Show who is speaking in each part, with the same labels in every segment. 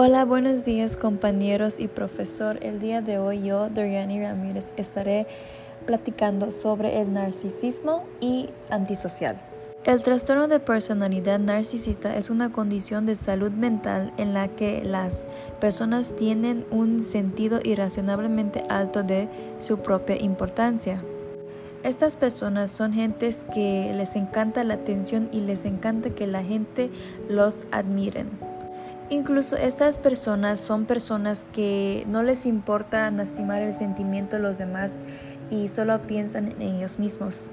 Speaker 1: Hola, buenos días compañeros y profesor. El día de hoy yo, Doriani Ramírez, estaré platicando sobre el narcisismo y antisocial. El trastorno de personalidad narcisista es una condición de salud mental en la que las personas tienen un sentido irracionalmente alto de su propia importancia. Estas personas son gentes que les encanta la atención y les encanta que la gente los admiren. Incluso estas personas son personas que no les importa lastimar el sentimiento de los demás y solo piensan en ellos mismos.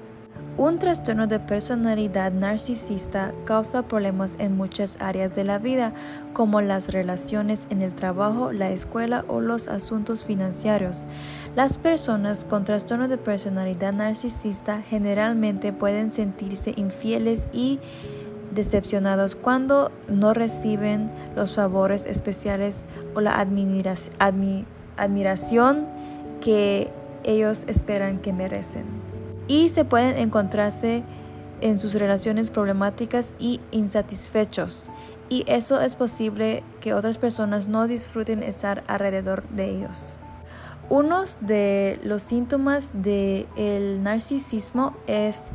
Speaker 1: Un trastorno de personalidad narcisista causa problemas en muchas áreas de la vida, como las relaciones en el trabajo, la escuela o los asuntos financieros. Las personas con trastorno de personalidad narcisista generalmente pueden sentirse infieles y decepcionados cuando no reciben los favores especiales o la admiración que ellos esperan que merecen. Y se pueden encontrarse en sus relaciones problemáticas y insatisfechos. Y eso es posible que otras personas no disfruten estar alrededor de ellos. Unos de los síntomas del narcisismo es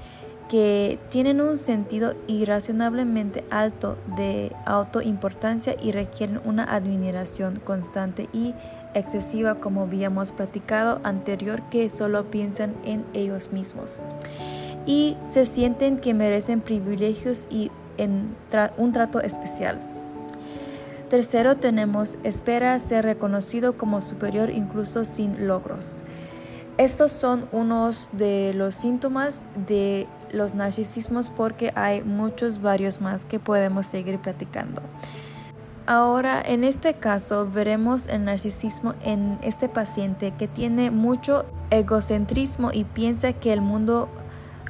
Speaker 1: que tienen un sentido irracionalmente alto de autoimportancia y requieren una admiración constante y excesiva como habíamos platicado anterior que solo piensan en ellos mismos y se sienten que merecen privilegios y un trato especial. Tercero tenemos espera ser reconocido como superior incluso sin logros. Estos son unos de los síntomas de los narcisismos porque hay muchos varios más que podemos seguir platicando. Ahora, en este caso, veremos el narcisismo en este paciente que tiene mucho egocentrismo y piensa que el mundo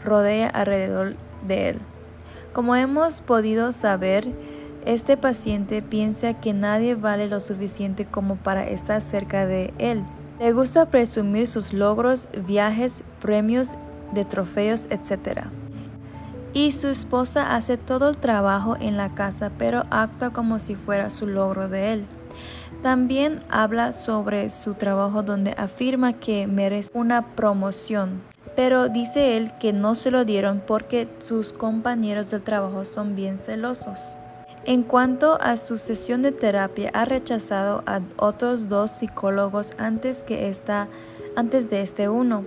Speaker 1: rodea alrededor de él. Como hemos podido saber, este paciente piensa que nadie vale lo suficiente como para estar cerca de él. Le gusta presumir sus logros, viajes, premios de trofeos, etc. Y su esposa hace todo el trabajo en la casa, pero actúa como si fuera su logro de él. También habla sobre su trabajo donde afirma que merece una promoción, pero dice él que no se lo dieron porque sus compañeros del trabajo son bien celosos. En cuanto a su sesión de terapia, ha rechazado a otros dos psicólogos antes, que esta, antes de este uno.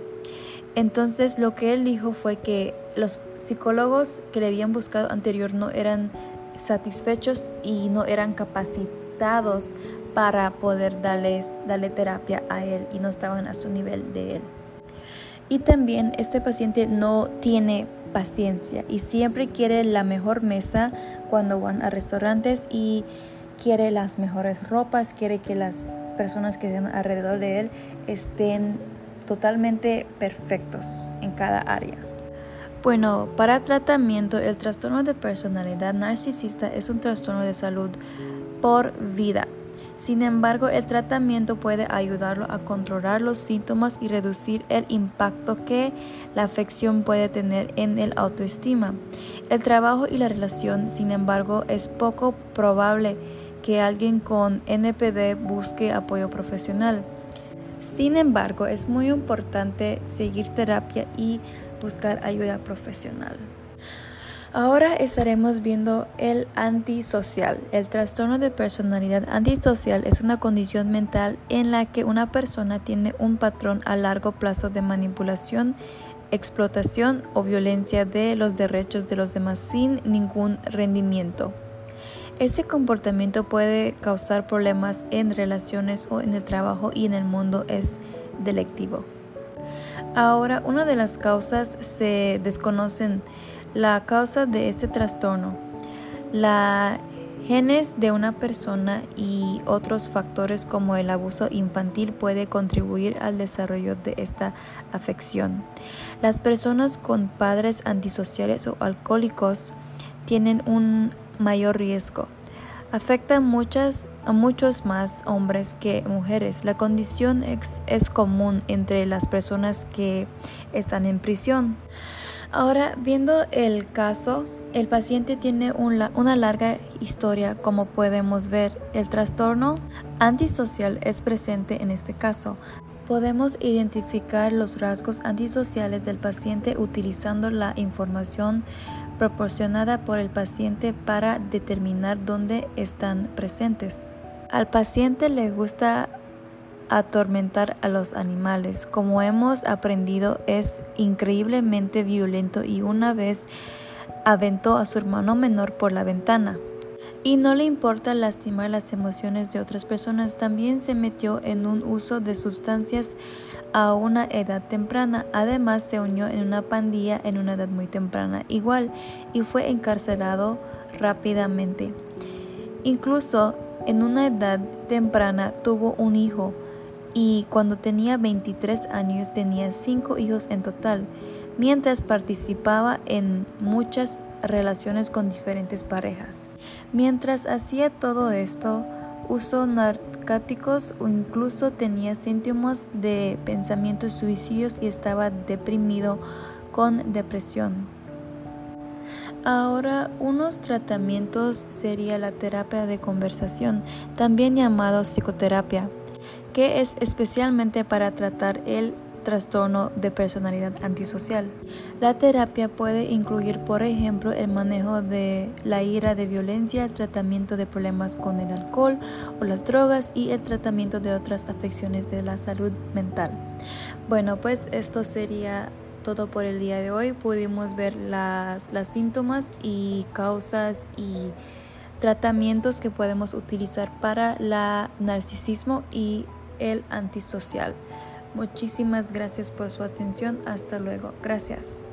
Speaker 1: Entonces lo que él dijo fue que los psicólogos que le habían buscado anterior no eran satisfechos y no eran capacitados para poder darles, darle terapia a él y no estaban a su nivel de él. Y también este paciente no tiene paciencia y siempre quiere la mejor mesa cuando van a restaurantes y quiere las mejores ropas, quiere que las personas que estén alrededor de él estén totalmente perfectos en cada área. Bueno, para tratamiento, el trastorno de personalidad narcisista es un trastorno de salud por vida. Sin embargo, el tratamiento puede ayudarlo a controlar los síntomas y reducir el impacto que la afección puede tener en el autoestima. El trabajo y la relación, sin embargo, es poco probable que alguien con NPD busque apoyo profesional. Sin embargo, es muy importante seguir terapia y buscar ayuda profesional. Ahora estaremos viendo el antisocial. El trastorno de personalidad antisocial es una condición mental en la que una persona tiene un patrón a largo plazo de manipulación, explotación o violencia de los derechos de los demás sin ningún rendimiento. Este comportamiento puede causar problemas en relaciones o en el trabajo y en el mundo es delictivo. Ahora, una de las causas se desconocen la causa de este trastorno, la genes de una persona y otros factores como el abuso infantil puede contribuir al desarrollo de esta afección. Las personas con padres antisociales o alcohólicos tienen un mayor riesgo. Afecta muchas, a muchos más hombres que mujeres. La condición es común entre las personas que están en prisión. Ahora, viendo el caso, El paciente tiene una larga historia, como podemos ver. El trastorno antisocial es presente en este caso. Podemos identificar los rasgos antisociales del paciente utilizando la información proporcionada por el paciente para determinar dónde están presentes. Al paciente le gusta atormentar a los animales. Como hemos aprendido, es increíblemente violento y una vez aventó a su hermano menor por la ventana. Y no le importa lastimar las emociones de otras personas, también se metió en un uso de sustancias a una edad temprana. Además, se unió en una pandilla en una edad muy temprana igual y fue encarcelado rápidamente. Incluso en una edad temprana tuvo un hijo y cuando tenía 23 años tenía 5 hijos en total mientras participaba en muchas relaciones con diferentes parejas. Mientras hacía todo esto, usó narcóticos o incluso tenía síntomas de pensamientos suicidios y estaba deprimido con depresión. Ahora, unos tratamientos sería la terapia de conversación, también llamado psicoterapia, que es especialmente para tratar el trastorno de personalidad antisocial. La terapia puede incluir, por ejemplo, el manejo de la ira de violencia, el tratamiento de problemas con el alcohol o las drogas y el tratamiento de otras afecciones de la salud mental. Bueno, pues esto sería todo por el día de hoy. Pudimos ver las, las síntomas y causas y tratamientos que podemos utilizar para la narcisismo y el antisocial. Muchísimas gracias por su atención. Hasta luego. Gracias.